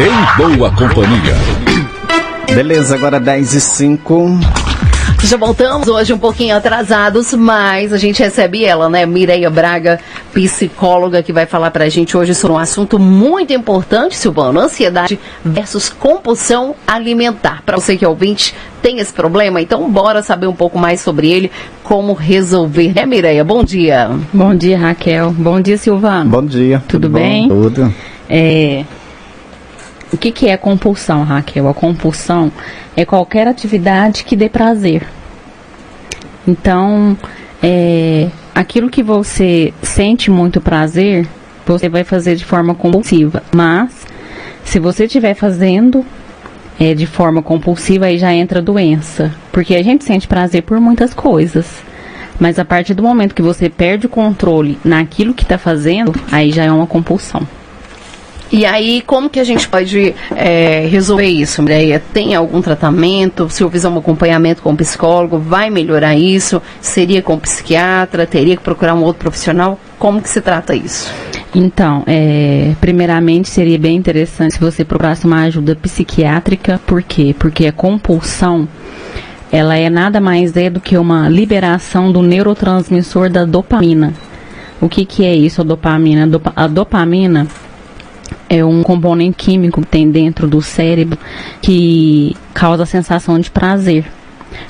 Em boa companhia. Beleza, agora 10 e 5. Já voltamos hoje um pouquinho atrasados, mas a gente recebe ela, né? Mireia Braga, psicóloga, que vai falar pra gente hoje sobre um assunto muito importante, Silvano, ansiedade versus compulsão alimentar. Para você que é ouvinte, tem esse problema? Então bora saber um pouco mais sobre ele, como resolver, né, Mireia? Bom dia. Bom dia, Raquel. Bom dia, Silvano. Bom dia. Tudo, bom? bem? Tudo. É, o que, que é compulsão, Raquel? A compulsão é qualquer atividade que dê prazer. Então, é, aquilo que você sente muito prazer, você vai fazer de forma compulsiva. Mas, se você estiver fazendo é, de forma compulsiva, aí já entra doença. Porque a gente sente prazer por muitas coisas. Mas a partir do momento que você perde o controle naquilo que está fazendo, aí já é uma compulsão. E aí, como que a gente pode é, resolver isso, Mireia? Tem algum tratamento? Se eu fizer um acompanhamento com o psicólogo, vai melhorar isso? Seria com o psiquiatra? Teria que procurar um outro profissional? Como que se trata isso? Então, é, primeiramente seria bem interessante se você procurasse uma ajuda psiquiátrica. Por quê? Porque a compulsão, ela é nada mais é do que uma liberação do neurotransmissor da dopamina. O que, que é isso, a dopamina? A dopamina é um componente químico que tem dentro do cérebro que causa a sensação de prazer.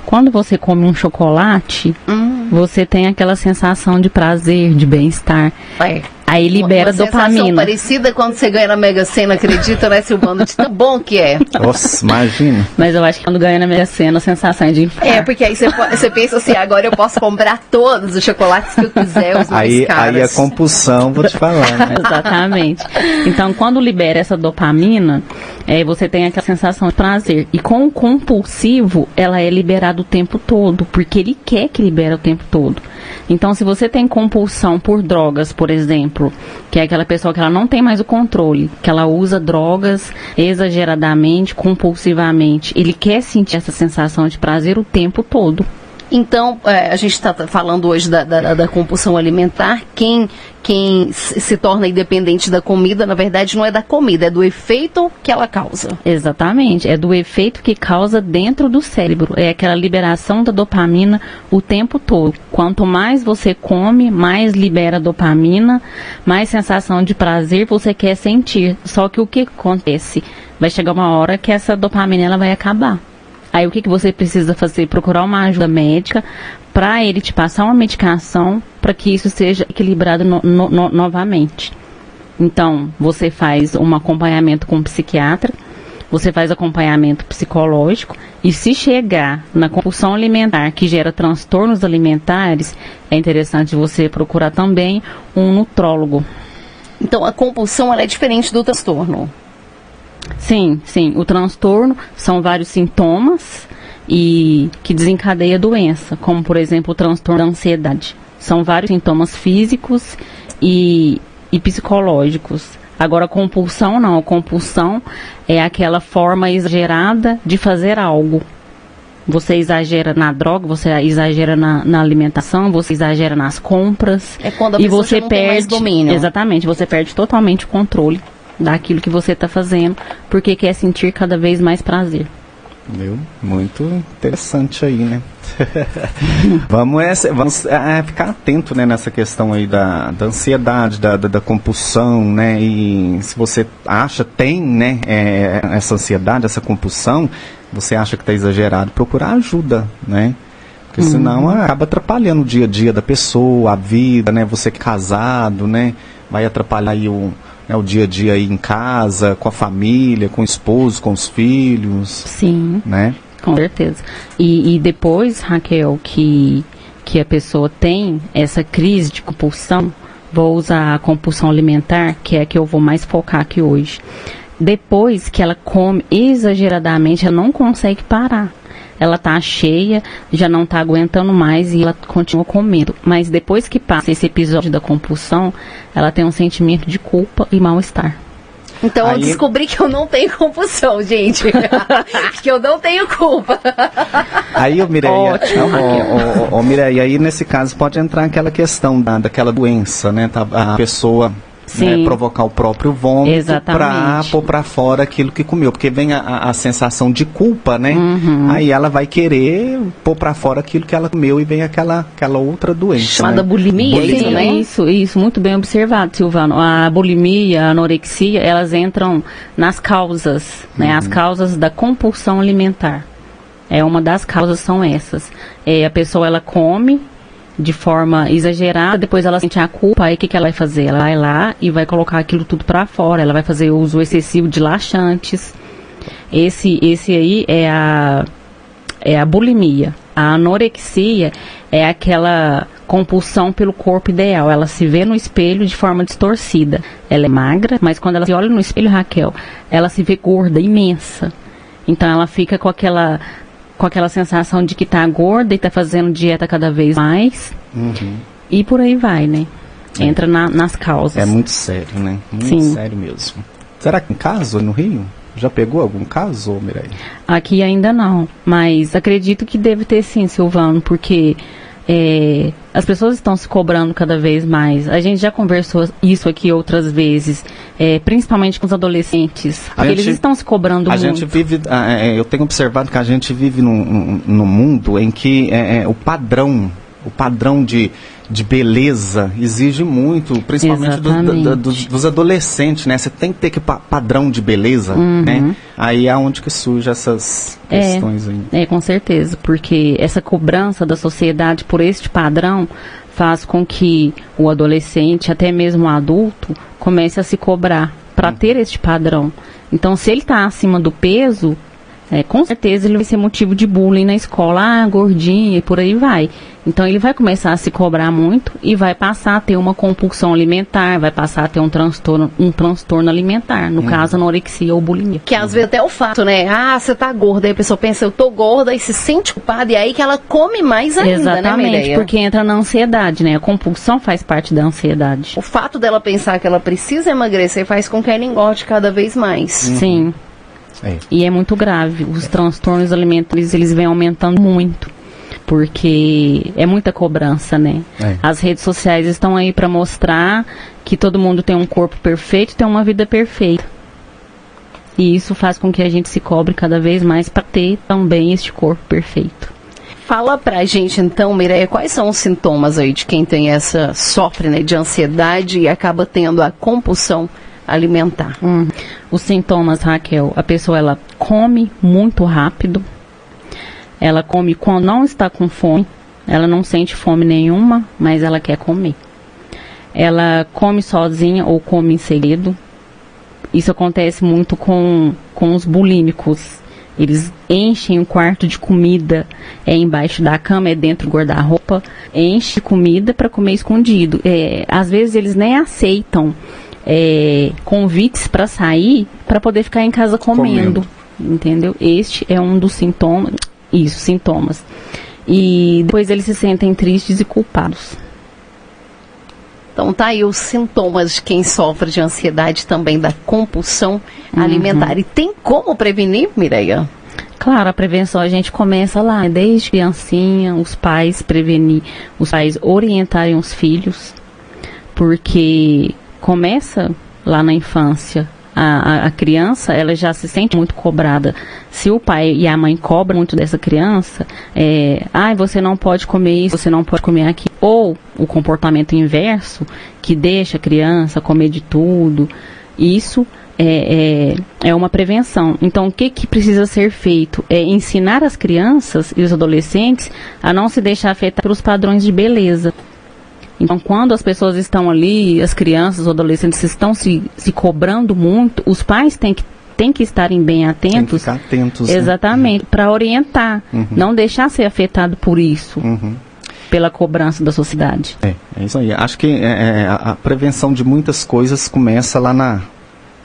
Quando você come um chocolate, hum. você tem aquela sensação de prazer, de bem-estar. É. Aí libera uma dopamina. parecida quando você ganha na Mega Sena, acredita, né, Silvano? De tão bom que é. Nossa, imagina. Mas eu acho que quando ganha na Mega Sena, a sensação é de infarto. É, porque aí você, você pensa assim, agora eu posso comprar todos os chocolates que eu quiser, os mais aí, caros. Aí a compulsão, vou te falar, né? Exatamente. Então, quando libera essa dopamina, é, você tem aquela sensação de prazer. E com o compulsivo, ela é liberada o tempo todo, porque ele quer que libere o tempo todo. Então, se você tem compulsão por drogas, por exemplo, que é aquela pessoa que ela não tem mais o controle, que ela usa drogas exageradamente, compulsivamente, ele quer sentir essa sensação de prazer o tempo todo. Então, é, a gente está falando hoje da, da, da, compulsão alimentar. Quem, quem se torna independente da comida, na verdade, não é da comida, é do efeito que ela causa. Exatamente, é do efeito que causa dentro do cérebro. É aquela liberação da dopamina o tempo todo. Quanto mais você come, mais libera dopamina, mais sensação de prazer você quer sentir. Só que o que acontece? Vai chegar uma hora que essa dopamina ela vai acabar. Aí o que, que você precisa fazer? Procurar uma ajuda médica para ele te passar uma medicação para que isso seja equilibrado no, no, no, novamente. Então, você faz um acompanhamento com um psiquiatra, você faz acompanhamento psicológico e se chegar na compulsão alimentar que gera transtornos alimentares, é interessante você procurar também um nutrólogo. Então, a compulsão é diferente do transtorno. Sim, sim. O transtorno são vários sintomas e que desencadeia a doença, como por exemplo o transtorno da ansiedade. São vários sintomas físicos e, e psicológicos. Agora, compulsão não. A compulsão é aquela forma exagerada de fazer algo. Você exagera na droga, você exagera na, na alimentação, você exagera nas compras. É quando a e pessoa você não perde, domínio. Exatamente, você perde totalmente o controle daquilo que você está fazendo, porque quer sentir cada vez mais prazer. Viu? Muito interessante aí, né? vamos é, vamos é, ficar atento né, nessa questão aí da, da ansiedade, da, da, da, compulsão, né? E se você acha, tem né, é, essa ansiedade, essa compulsão, você acha que está exagerado, procurar ajuda, né? Porque senão uhum. acaba atrapalhando o dia a dia da pessoa, a vida, né? Você é casado, né? Vai atrapalhar aí o, né, o dia a dia aí em casa, com a família, com o esposo, com os filhos. Sim. Né? Com certeza. E, e depois, Raquel, que, que a pessoa tem essa crise de compulsão, vou usar a compulsão alimentar, que é a que eu vou mais focar aqui hoje. Depois que ela come exageradamente, ela não consegue parar ela tá cheia, já não tá aguentando mais e ela continua comendo. Mas depois que passa esse episódio da compulsão, ela tem um sentimento de culpa e mal-estar. Então aí... eu descobri que eu não tenho compulsão, gente. que eu não tenho culpa. Aí, ô Mireia, Ótimo, ô, ô, Mireia, aí nesse caso pode entrar aquela questão da, daquela doença, né? Tá, a pessoa né, provocar o próprio vômito para pôr para fora aquilo que comeu, porque vem a, a- sensação de culpa, né? Uhum. Aí ela vai querer pôr para fora aquilo que ela comeu e vem aquela, aquela outra doença. Chamada né? bulimia, é isso, Sim, né? Isso, isso, muito bem observado, Silvano. A bulimia, a anorexia, elas entram nas causas, né? As causas da compulsão alimentar. É uma das causas são essas. É, a pessoa ela come de forma exagerada, depois ela sente a culpa, aí o que, que ela vai fazer? Ela vai lá e vai colocar aquilo tudo para fora. Ela vai fazer uso excessivo de laxantes. Esse, esse aí é a é a bulimia. A anorexia é aquela compulsão pelo corpo ideal. Ela se vê no espelho de forma distorcida. Ela é magra, mas quando ela se olha no espelho, Raquel, ela se vê gorda, imensa. Então ela fica com aquela com aquela sensação de que tá gorda e tá fazendo dieta cada vez mais. Uhum. E por aí vai, né? Entra na- nas causas. É muito sério, né? Muito Sim. sério mesmo. Será que em caso no Rio? Já pegou algum caso, ô Mireille? Aqui ainda não, mas acredito que deve ter sim, Silvano, porque é, as pessoas estão se cobrando cada vez mais. A gente já conversou isso aqui outras vezes, é, principalmente com os adolescentes. A eles gente- estão se cobrando A muito. gente vive, ah, é, eu tenho observado que a gente vive num, num- mundo em que é, é, o padrão, o padrão de, de beleza exige muito, principalmente do- da- Exatamente. dos, adolescentes, né? Você tem que ter que pa- padrão de beleza, Uhum. né? Aí é onde que surgem essas É. questões aí. É, com certeza, porque essa cobrança da sociedade por este padrão faz com que o adolescente, até mesmo o adulto, comece a se cobrar para ter este padrão. Então, se ele está acima do peso, é, com certeza ele vai ser motivo de bullying na escola, ah, gordinho e por aí vai. Então ele vai começar a se cobrar muito e vai passar a ter uma compulsão alimentar, vai passar a ter um transtorno, um transtorno alimentar, no caso anorexia ou bulimia. Que às vezes até o fato, né? Ah, você tá gorda. Aí a pessoa pensa, eu tô gorda e se sente culpada. E aí que ela come mais ainda, né, Exatamente, Mireia? porque entra na ansiedade, né? A compulsão faz parte da ansiedade. O fato dela pensar que ela precisa emagrecer faz com que ela engorde cada vez mais. Sim, É. e é muito grave. Os transtornos alimentares, eles vêm aumentando muito. Porque é muita cobrança, né? É. As redes sociais estão aí para mostrar que todo mundo tem um corpo perfeito, tem uma vida perfeita. E isso faz com que a gente se cobre cada vez mais para ter também este corpo perfeito. Fala pra gente então, Mireia, quais são os sintomas aí de quem tem essa, sofre né, de ansiedade e acaba tendo a compulsão alimentar? Hum. Os sintomas, Raquel, a pessoa ela come muito rápido, ela come quando não está com fome, ela não sente fome nenhuma, mas ela quer comer. Ela come sozinha ou come em segredo. Isso acontece muito com, com os bulímicos. Eles enchem o quarto de comida, é embaixo da cama, é dentro do guarda-roupa, enche comida para comer escondido. É, às vezes eles nem aceitam é, convites para sair para poder ficar em casa comendo, entendeu? Este é um dos sintomas, isso, sintomas. E depois eles se sentem tristes e culpados. Então tá aí os sintomas de quem sofre de ansiedade também da compulsão alimentar. E tem como prevenir, Mireia? Claro, a prevenção a gente começa lá, desde criancinha, os pais prevenir, os pais orientarem os filhos, porque começa lá na infância. A, a, criança, ela já se sente muito cobrada. Se o pai e a mãe cobram muito dessa criança, é, ah, você não pode comer isso, você não pode comer aquilo. Ou o comportamento inverso, que deixa a criança comer de tudo. Isso é, é, é uma prevenção. Então, o que, que precisa ser feito? É ensinar as crianças e os adolescentes a não se deixar afetar pelos padrões de beleza. Então, quando as pessoas estão ali, as crianças, os adolescentes estão se, se cobrando muito, os pais têm que, têm que estarem bem Tem que atentos. ficar atentos. né? Exatamente, para orientar, não deixar ser afetado por isso, Uhum. pela cobrança da sociedade. É, é isso aí. Acho que é, é, a, a prevenção de muitas coisas começa lá na,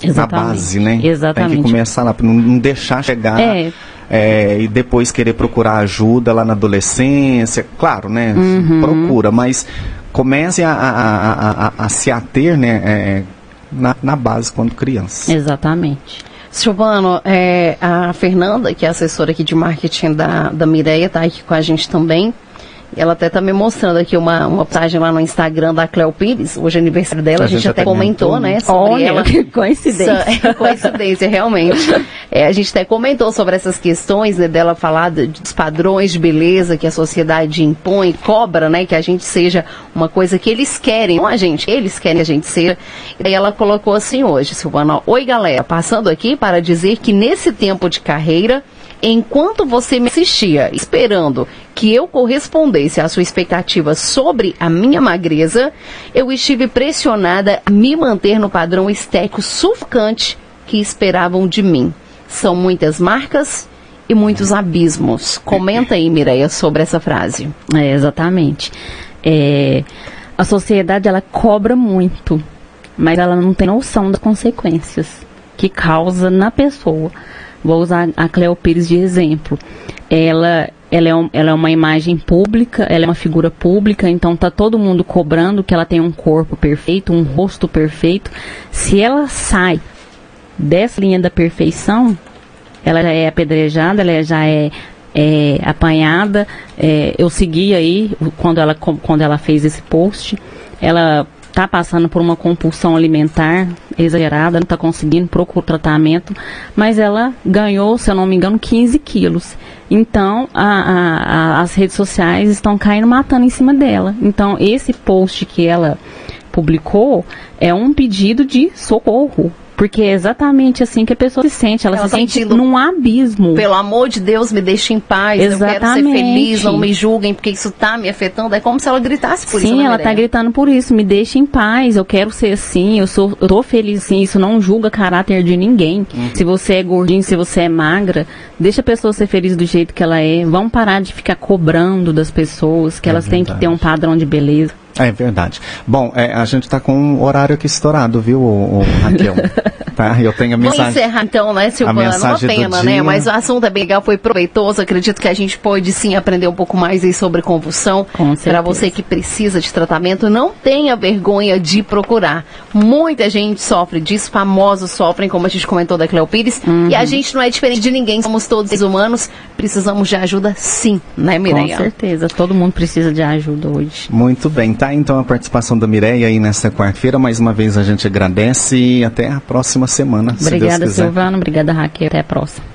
na base, né? Exatamente. Tem que começar lá, não, não deixar chegar É. é, e depois querer procurar ajuda lá na adolescência. Claro, né? Uhum. Procura, mas comece a, a, a, a, a se ater, né? é, na, na base quando criança. Exatamente. Silvano, é, a Fernanda, que é assessora aqui de marketing da, da Mireia, está aqui com a gente também. Ela até tá me mostrando aqui uma, uma página lá no Instagram da Cleo Pires, hoje é aniversário dela, a, a gente, gente, até comentou, comentou né, sobre Olha, ela. Que coincidência. coincidência, realmente. É, a gente até comentou sobre essas questões né, dela falar de, dos padrões de beleza que a sociedade impõe, cobra, né, que a gente seja uma coisa que eles querem, não a gente, eles querem que a gente seja. E ela colocou assim hoje, Silvana, oi galera, passando aqui para dizer que nesse tempo de carreira, enquanto você me assistia, esperando que eu correspondesse à sua expectativa sobre a minha magreza, eu estive pressionada a me manter no padrão estético sufocante que esperavam de mim. São muitas marcas e muitos abismos. Comenta aí, Mireia, sobre essa frase. É, exatamente. É, a sociedade, ela cobra muito, mas ela não tem noção das consequências que causa na pessoa. Vou usar a Cleo Pires de exemplo. Ela, ela, é um, ela é uma imagem pública, ela é uma figura pública, então tá todo mundo cobrando que ela tem um corpo perfeito, um rosto perfeito. Se ela sai dessa linha da perfeição, ela já é apedrejada, ela já é, é apanhada. É, eu segui aí quando ela, quando ela fez esse post. Ela está passando por uma compulsão alimentar exagerada, não está conseguindo procurar tratamento, mas ela ganhou, se eu não me engano, 15 quilos. Então, a, a, a, as redes sociais estão caindo matando em cima dela. Então, esse post que ela publicou é um pedido de socorro. Porque é exatamente assim que a pessoa se sente. Ela, ela se tá sente num abismo. Pelo amor de Deus, me deixe em paz. Exatamente. Eu quero ser feliz, não me julguem, porque isso está me afetando. É como se ela gritasse por Sim, isso. Sim, ela está gritando por isso. Me deixe em paz. Eu quero ser assim. Eu sou, eu tô feliz assim. Isso não julga caráter de ninguém. Uhum. Se você é gordinho, se você é magra, deixa a pessoa ser feliz do jeito que ela é. Vamos parar de ficar cobrando das pessoas que é elas verdade. têm que ter um padrão de beleza. É verdade. Bom, é, a gente está com um horário aqui estourado, viu, o, o Raquel? tá? Eu tenho a mensagem. Vamos encerrar então, né, Silvana? Uma pena, né? Mas o assunto é bem legal, foi proveitoso. Acredito que a gente pode sim aprender um pouco mais aí sobre convulsão. Para você que precisa de tratamento, não tenha vergonha de procurar. Muita gente sofre disso, famosos sofrem, como a gente comentou da Cleo Pires. Uhum. E a gente não é diferente de ninguém, somos todos humanos, precisamos de ajuda sim, né, Mireia? Com certeza, todo mundo precisa de ajuda hoje. Muito bem, tá? Então a participação da Mireia aí nesta quarta-feira. Mais uma vez a gente agradece e até a próxima semana. Obrigada, Silvano. Obrigada, Raquel. Até a próxima.